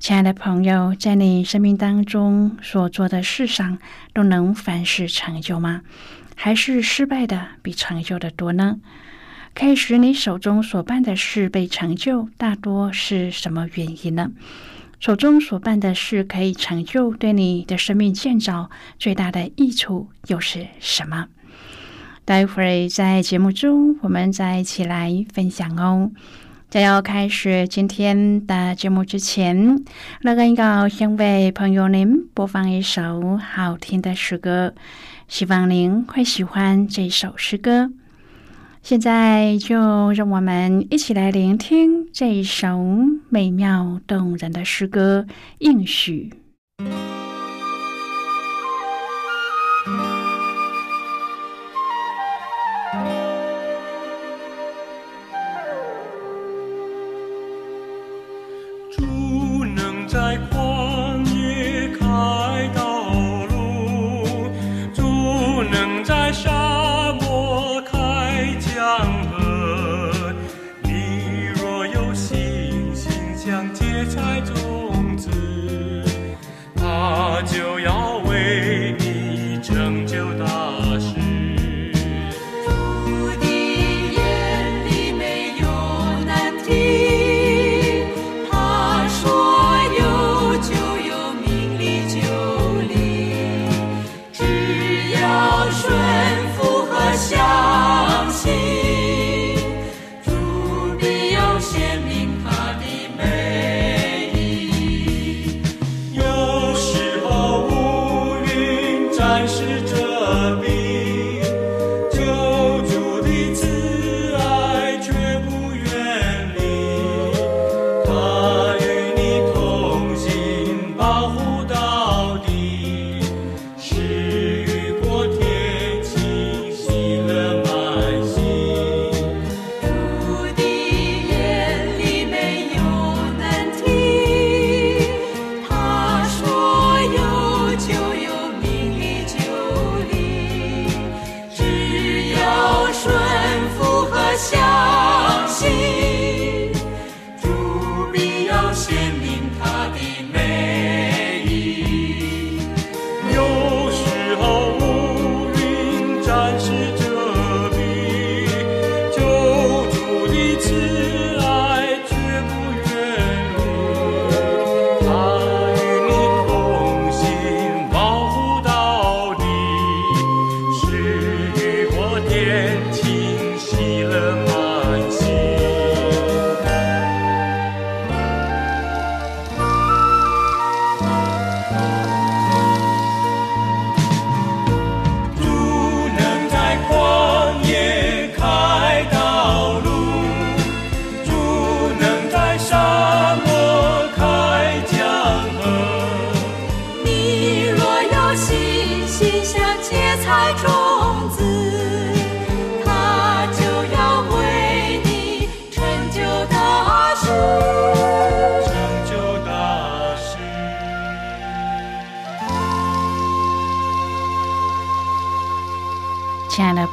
亲爱的朋友，在你生命当中所做的事上，都能凡事成就吗？还是失败的比成就的多呢？可以使你手中所办的事被成就，大多是什么原因呢？手中所办的事可以成就，对你的生命建造最大的益处又是什么？待会儿在节目中，我们再一起来分享哦。在要开始今天的节目之前，乐恩要先为朋友您播放一首好听的诗歌，希望您会喜欢这首诗歌。现在就让我们一起来聆听这一首美妙动人的诗歌《应许》。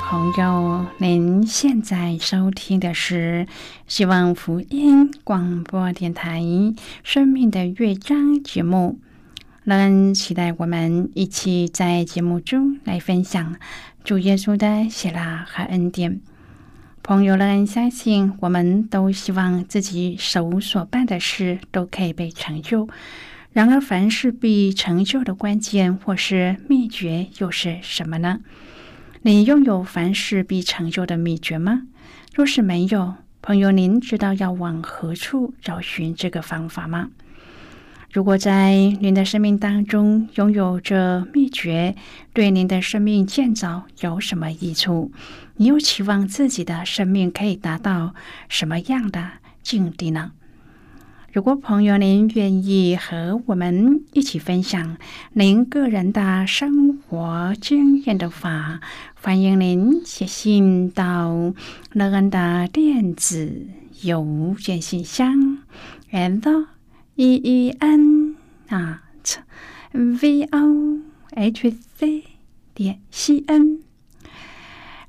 朋友，您现在收听的是希望福音广播电台《生命的乐章》节目。人期待我们一起在节目中来分享主耶稣的喜乐和恩典。朋友们，相信我们都希望自己手所办的事都可以被成就。然而，凡事必成就的关键或是秘诀又是什么呢？你拥有凡事必成就的秘诀吗？若是没有，朋友，您知道要往何处找寻这个方法吗？如果在您的生命当中拥有这秘诀，对您的生命建造有什么益处？你又期望自己的生命可以达到什么样的境地呢？如果朋友您愿意和我们一起分享您个人的生活经验的话，欢迎您写信到乐恩的电子邮件信箱，and。e e n 啊，v o h c 点 c n。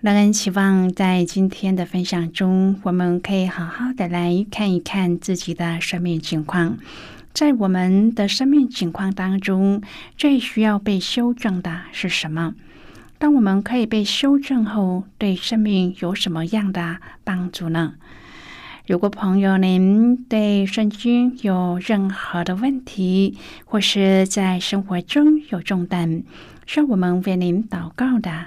让人期望在今天的分享中，我们可以好好的来看一看自己的生命情况。在我们的生命情况当中，最需要被修正的是什么？当我们可以被修正后，对生命有什么样的帮助呢？如果朋友您对圣经有任何的问题，或是在生活中有重担，需要我们为您祷告的，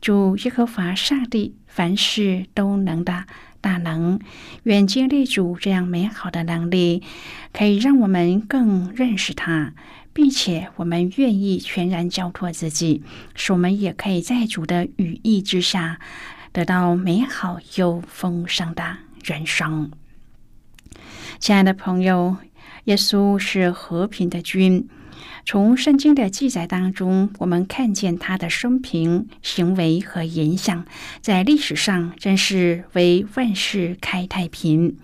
主耶和华上帝凡事都能的大能。愿经历主这样美好的能力，可以让我们更认识他，并且我们愿意全然交托自己，使我们也可以在主的羽翼之下得到美好又丰盛的人生。亲爱的朋友，耶稣是和平的君。从圣经的记载当中，我们看见他的生平、行为和影响，在历史上真是为万世开太平。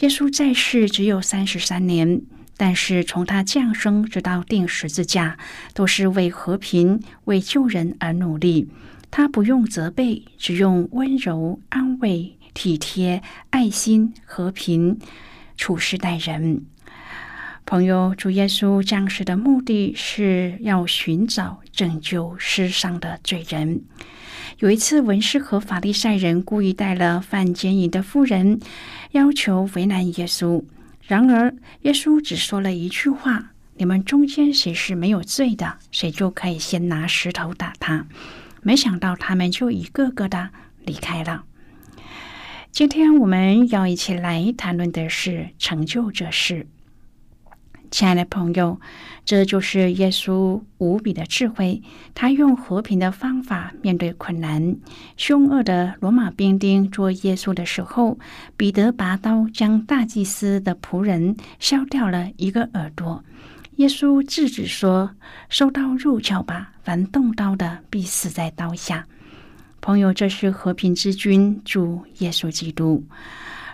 耶稣在世只有三十三年，但是从他降生直到钉十字架，都是为和平、为救人而努力。他不用责备，只用温柔、安慰、体贴、爱心、和平。处事待人，朋友，主耶稣降世的目的是要寻找拯救世上的罪人。有一次，文士和法利赛人故意带了犯奸淫的妇人，要求为难耶稣。然而，耶稣只说了一句话：“你们中间谁是没有罪的，谁就可以先拿石头打他。”没想到，他们就一个个的离开了。今天我们要一起来谈论的是成就这事。亲爱的朋友，这就是耶稣无比的智慧。他用和平的方法面对困难。凶恶的罗马兵丁捉耶稣的时候，彼得拔刀将大祭司的仆人削掉了一个耳朵。耶稣制止说：“收刀入鞘吧，凡动刀的必死在刀下。”朋友，这是和平之君主耶稣基督。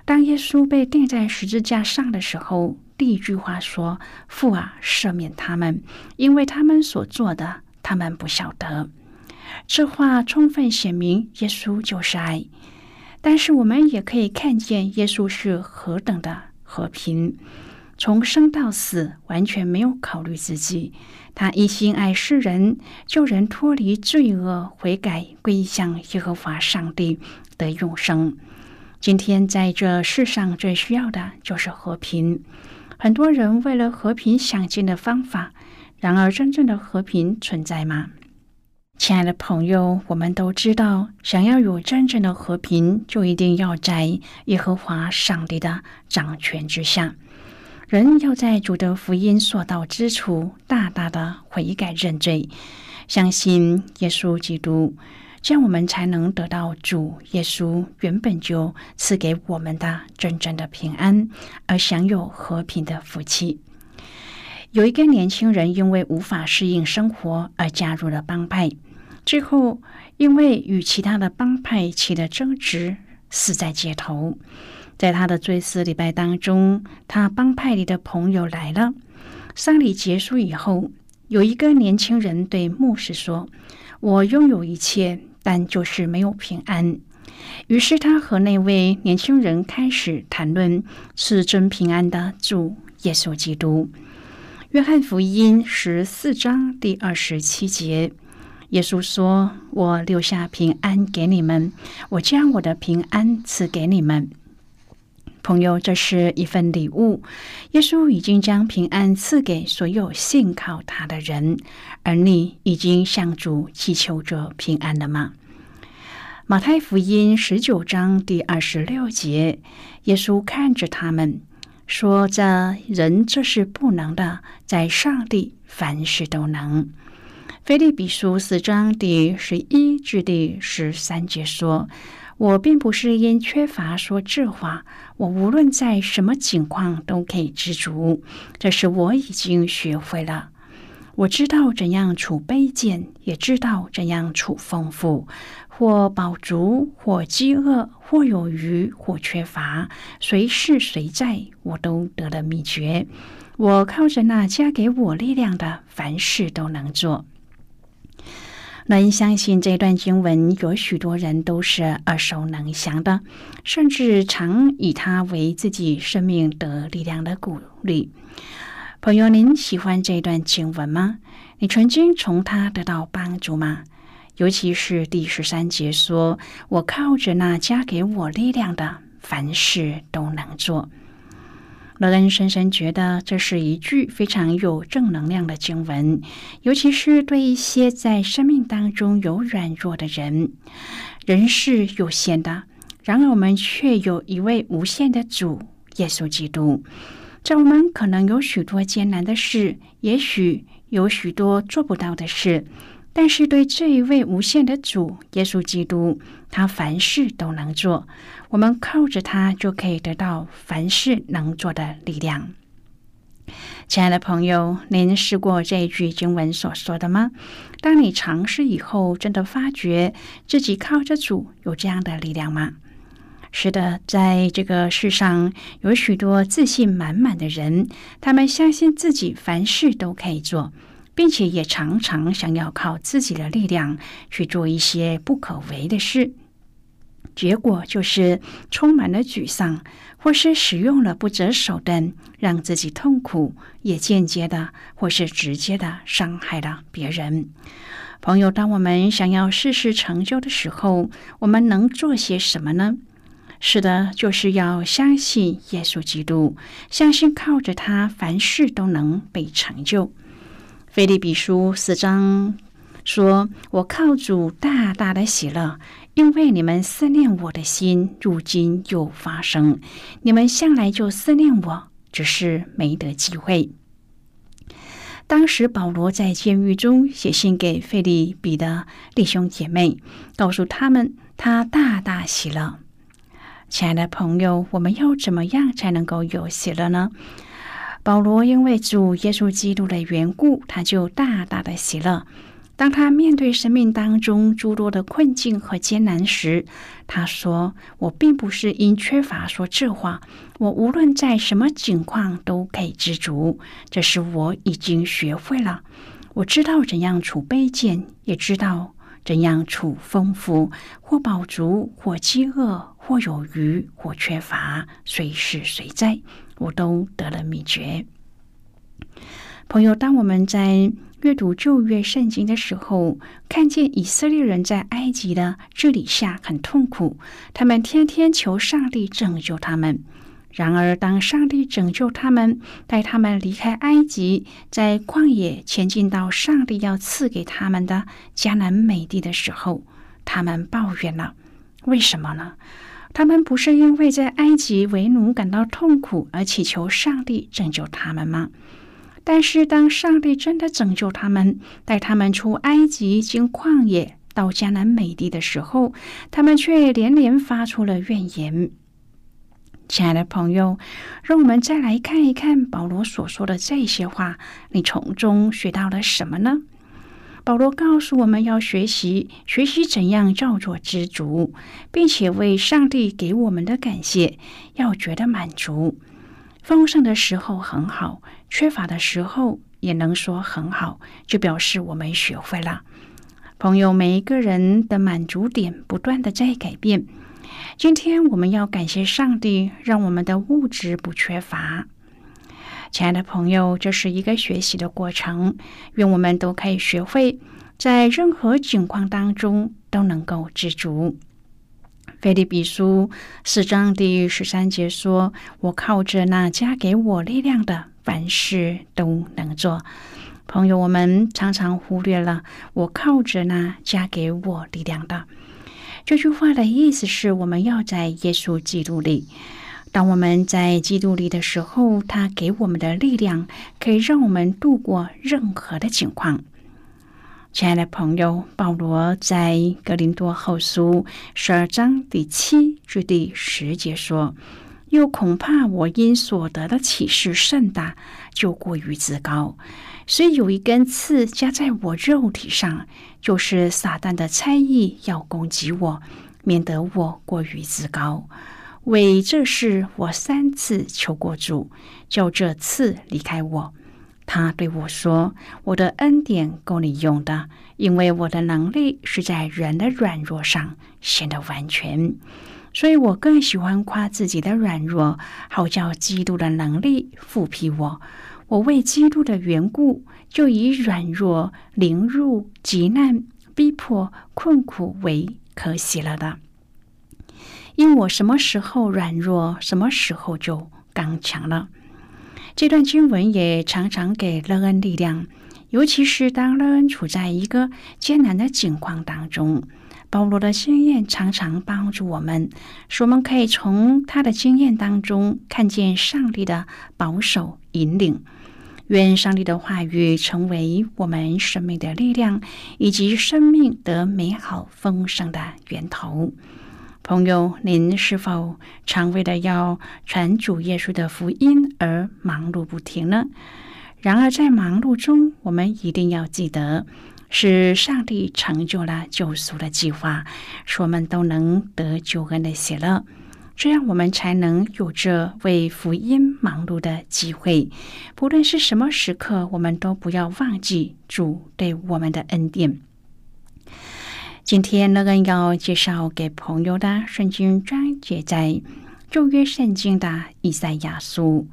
当耶稣被钉在十字架上的时候，第一句话说：“父啊，赦免他们，因为他们所做的，他们不晓得。”这话充分显明耶稣就是爱。但是我们也可以看见耶稣是何等的和平。从生到死，完全没有考虑自己。他一心爱世人，救人脱离罪恶，悔改归向耶和华上帝的永生。今天在这世上最需要的就是和平。很多人为了和平想尽了方法，然而真正的和平存在吗？亲爱的朋友，我们都知道，想要有真正的和平，就一定要在耶和华上帝的掌权之下。人要在主的福音所到之处，大大的悔改认罪，相信耶稣基督，这样我们才能得到主耶稣原本就赐给我们的真正的平安，而享有和平的福气。有一个年轻人因为无法适应生活而加入了帮派，最后因为与其他的帮派起了争执，死在街头。在他的追思礼拜当中，他帮派里的朋友来了。丧礼结束以后，有一个年轻人对牧师说：“我拥有一切，但就是没有平安。”于是他和那位年轻人开始谈论是真平安的主耶稣基督。约翰福音十四章第二十七节，耶稣说：“我留下平安给你们，我将我的平安赐给你们。”朋友，这是一份礼物。耶稣已经将平安赐给所有信靠他的人，而你已经向主祈求着平安了吗？马太福音十九章第二十六节，耶稣看着他们。说：“这人这是不能的，在上帝凡事都能。”菲利比书四章第十一至第十三节说：“我并不是因缺乏说这话，我无论在什么情况都可以知足，这是我已经学会了。”我知道怎样处卑贱，也知道怎样处丰富；或饱足，或饥饿，或有余，或缺乏，随是随在，我都得了秘诀。我靠着那加给我力量的，凡事都能做。能相信这段经文，有许多人都是耳熟能详的，甚至常以它为自己生命得力量的鼓励。朋友，您喜欢这段经文吗？你曾经从他得到帮助吗？尤其是第十三节说：“我靠着那加给我力量的，凡事都能做。”罗恩深深觉得这是一句非常有正能量的经文，尤其是对一些在生命当中有软弱的人。人是有限的，然而我们却有一位无限的主——耶稣基督。在我们可能有许多艰难的事，也许有许多做不到的事，但是对这一位无限的主耶稣基督，他凡事都能做。我们靠着他，就可以得到凡事能做的力量。亲爱的朋友，您试过这一句经文所说的吗？当你尝试以后，真的发觉自己靠着主有这样的力量吗？是的，在这个世上有许多自信满满的人，他们相信自己凡事都可以做，并且也常常想要靠自己的力量去做一些不可为的事，结果就是充满了沮丧，或是使用了不择手段让自己痛苦，也间接的或是直接的伤害了别人。朋友，当我们想要事事成就的时候，我们能做些什么呢？是的，就是要相信耶稣基督，相信靠着他，凡事都能被成就。菲利比书四章说：“我靠主大大的喜乐，因为你们思念我的心，如今又发生。你们向来就思念我，只是没得机会。”当时保罗在监狱中写信给费利比的弟兄姐妹，告诉他们他大大喜乐。亲爱的朋友，我们要怎么样才能够有喜乐呢？保罗因为主耶稣基督的缘故，他就大大的喜乐。当他面对生命当中诸多的困境和艰难时，他说：“我并不是因缺乏说这话，我无论在什么境况都可以知足。这是我已经学会了。我知道怎样处卑贱，也知道怎样处丰富，或饱足，或饥饿。”或有余，或缺乏，随时随在，我都得了秘诀。朋友，当我们在阅读旧约圣经的时候，看见以色列人在埃及的治理下很痛苦，他们天天求上帝拯救他们。然而，当上帝拯救他们，带他们离开埃及，在旷野前进到上帝要赐给他们的迦南美地的时候，他们抱怨了。为什么呢？他们不是因为在埃及为奴感到痛苦而祈求上帝拯救他们吗？但是当上帝真的拯救他们，带他们出埃及经旷野到迦南美地的时候，他们却连连发出了怨言。亲爱的朋友，让我们再来看一看保罗所说的这些话，你从中学到了什么呢？保罗告诉我们要学习，学习怎样叫做知足，并且为上帝给我们的感谢要觉得满足。丰盛的时候很好，缺乏的时候也能说很好，就表示我们学会了。朋友，每一个人的满足点不断的在改变。今天我们要感谢上帝，让我们的物质不缺乏。亲爱的朋友，这是一个学习的过程，愿我们都可以学会，在任何境况当中都能够知足。菲利比书四章第十三节说：“我靠着那加给我力量的，凡事都能做。”朋友，我们常常忽略了“我靠着那加给我力量的”这句话的意思是我们要在耶稣基督里。当我们在基督里的时候，他给我们的力量可以让我们度过任何的情况。亲爱的朋友，保罗在格林多后书十二章第七至第十节说：“又恐怕我因所得的启示甚大，就过于自高，所以有一根刺加在我肉体上，就是撒旦的猜疑要攻击我，免得我过于自高。为这事，我三次求过主，叫这刺离开我。”他对我说：“我的恩典够你用的，因为我的能力是在人的软弱上显得完全。所以我更喜欢夸自己的软弱，好叫基督的能力复辟我。我为基督的缘故，就以软弱、凌辱、极难、逼迫、困苦为可喜了的。因我什么时候软弱，什么时候就刚强了。”这段经文也常常给乐恩力量，尤其是当乐恩处在一个艰难的境况当中。保罗的经验常常帮助我们，使我们可以从他的经验当中看见上帝的保守引领。愿上帝的话语成为我们生命的力量，以及生命的美好丰盛的源头。朋友，您是否常为了要传主耶稣的福音而忙碌不停呢？然而，在忙碌中，我们一定要记得，是上帝成就了救赎的计划，使我们都能得救恩的喜乐，这样我们才能有着为福音忙碌的机会。不论是什么时刻，我们都不要忘记主对我们的恩典。今天乐恩要介绍给朋友的圣经章节在旧约圣经的以赛亚书。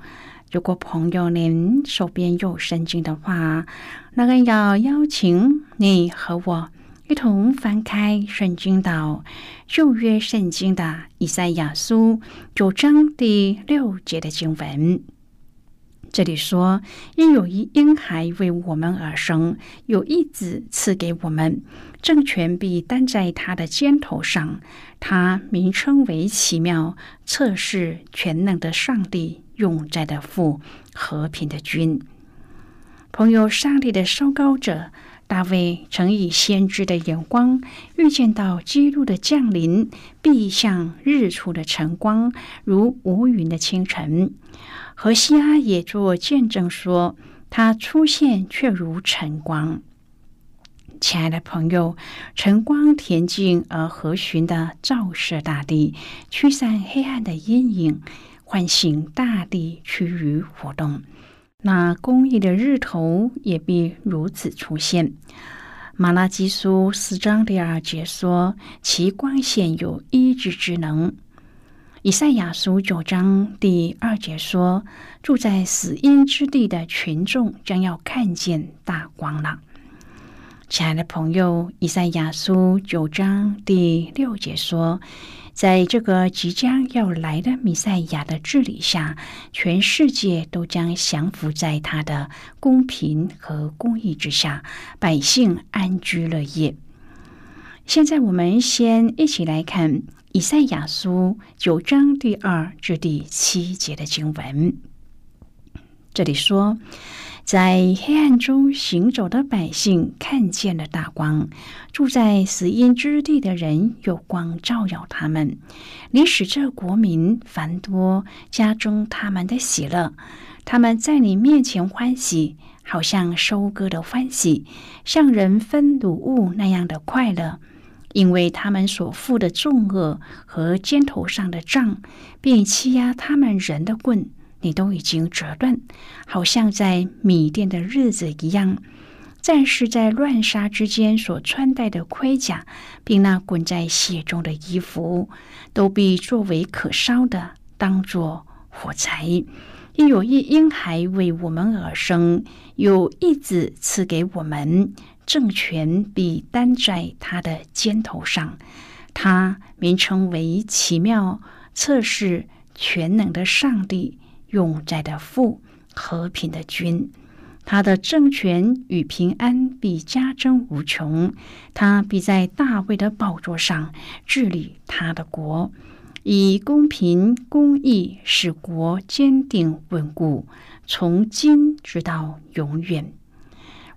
如果朋友您手边有圣经的话，乐恩要邀请你和我一同翻开圣经到旧约圣经的以赛亚书九章第六节的经文。这里说：“因有一婴孩为我们而生，有一子赐给我们，政权必担在他的肩头上。他名称为奇妙、测试全能的上帝，永在的父，和平的君。朋友，上帝的收高者大卫曾以先知的眼光预见到基督的降临，必像日出的晨光，如无云的清晨。”何西阿也做见证说，他出现却如晨光。亲爱的朋友，晨光恬静而和煦的照射大地，驱散黑暗的阴影，唤醒大地趋于活动。那公义的日头也必如此出现。马拉基书四章第二节说，其光线有医治之能。以赛亚书九章第二节说：“住在死荫之地的群众将要看见大光了。”亲爱的朋友，以赛亚书九章第六节说：“在这个即将要来的弥赛亚的治理下，全世界都将降服在他的公平和公义之下，百姓安居乐业。”现在，我们先一起来看。以赛亚书九章第二至第七节的经文，这里说。在黑暗中行走的百姓看见了大光，住在死荫之地的人有光照耀他们。你使这国民繁多，加重他们的喜乐。他们在你面前欢喜，好像收割的欢喜，像人分鲁物那样的快乐，因为他们所负的重恶和肩头上的杖，并欺压他们人的棍。你都已经折断，好像在米店的日子一样。战士在乱杀之间所穿戴的盔甲，并那滚在血中的衣服，都必作为可烧的，当作火柴。因有一婴孩为我们而生，有一子赐给我们，政权必担在他的肩头上。他名称为奇妙、测试、全能的上帝。永在的父，和平的君，他的政权与平安必加增无穷。他必在大卫的宝座上治理他的国，以公平公义使国坚定稳固，从今直到永远。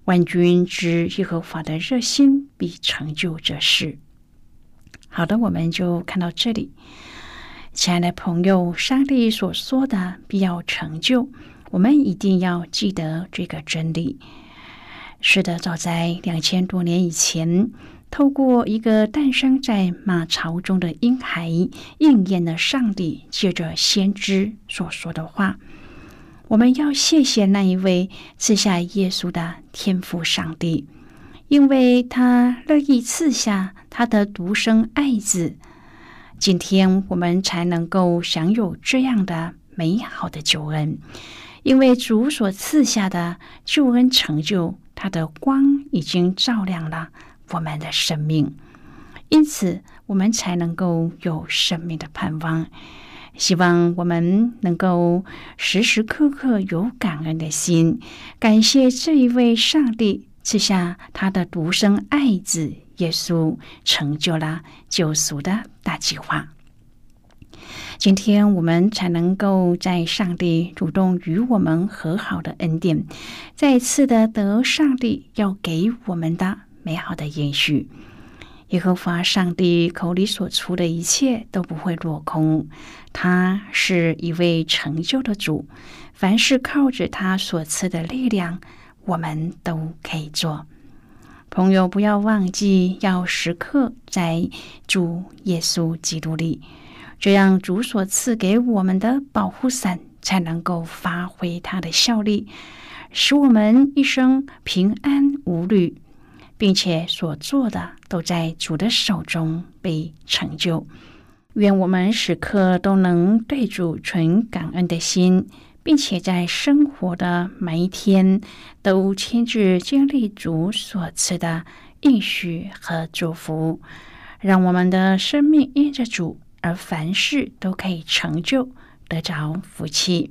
万军之耶和华的热心必成就这事。好的，我们就看到这里。亲爱的朋友，上帝所说的必要成就，我们一定要记得这个真理。是的，早在两千多年以前，透过一个诞生在马槽中的婴孩，应验了上帝借着先知所说的话。我们要谢谢那一位赐下耶稣的天父上帝，因为他乐意赐下他的独生爱子。今天我们才能够享有这样的美好的救恩，因为主所赐下的救恩成就，他的光已经照亮了我们的生命，因此我们才能够有生命的盼望。希望我们能够时时刻刻有感恩的心，感谢这一位上帝赐下他的独生爱子。耶稣成就了救赎的大计划。今天我们才能够在上帝主动与我们和好的恩典，再次的得上帝要给我们的美好的延续。耶和华上帝口里所出的一切都不会落空，他是一位成就的主。凡是靠着他所赐的力量，我们都可以做。朋友，不要忘记要时刻在主耶稣基督里，这样主所赐给我们的保护伞才能够发挥它的效力，使我们一生平安无虑，并且所做的都在主的手中被成就。愿我们时刻都能对主存感恩的心。并且在生活的每一天，都亲自经历主所赐的应许和祝福，让我们的生命因着主而凡事都可以成就，得着福气。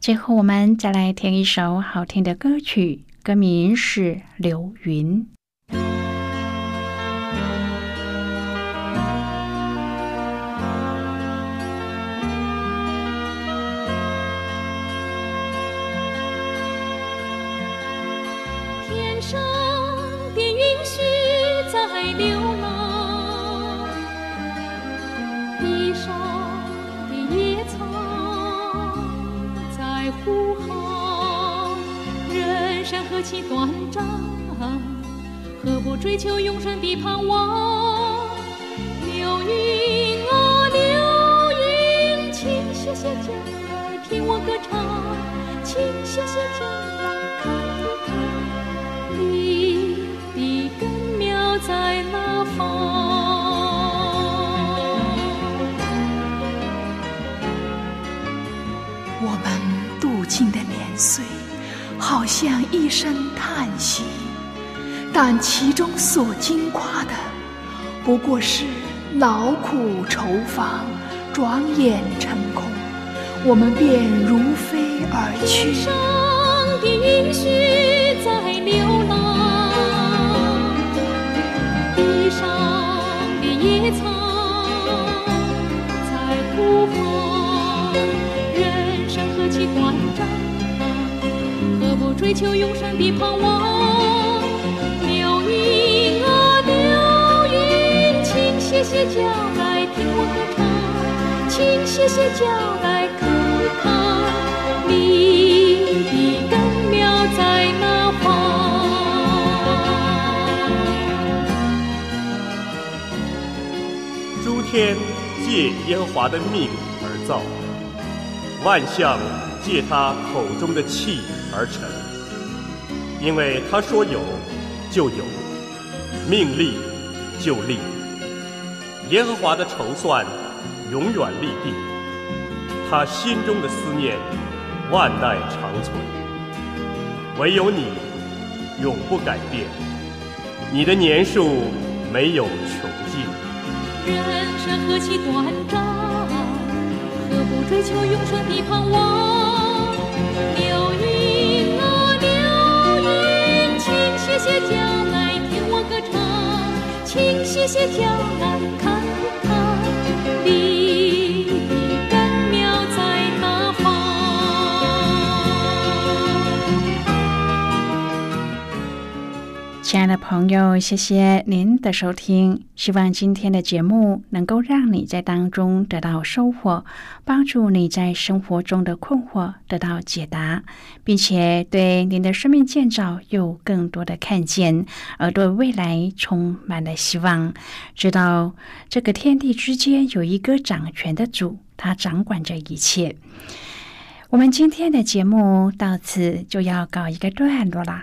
最后，我们再来听一首好听的歌曲，歌名是《流云》。其短暂，何不追求永生的盼望？流云啊，流云，请歇歇脚来听我歌唱，请歇歇脚来好像一声叹息，但其中所惊夸的，不过是劳苦愁烦，转眼成空，我们便如飞而去。上的允许在流浪，地上的野草在呼唤，人生何其短。追求永生的盼望，流云啊流云，请歇歇脚来听我歌唱，请歇歇脚来看看你的根苗在哪方。诸天借耶华的命而造，万象借他口中的气而成。因为他说有，就有；命立，就立。耶和华的筹算永远立定，他心中的思念万代长存。唯有你永不改变，你的年数没有穷尽。人生何其短暂，何不追求永生的盼望？歇歇脚来听我歌唱，请歇歇脚来看看亲爱的朋友，谢谢您的收听。希望今天的节目能够让你在当中得到收获，帮助你在生活中的困惑得到解答，并且对您的生命建造有更多的看见，而对未来充满了希望。知道这个天地之间有一个掌权的主，他掌管着一切。我们今天的节目到此就要告一个段落了。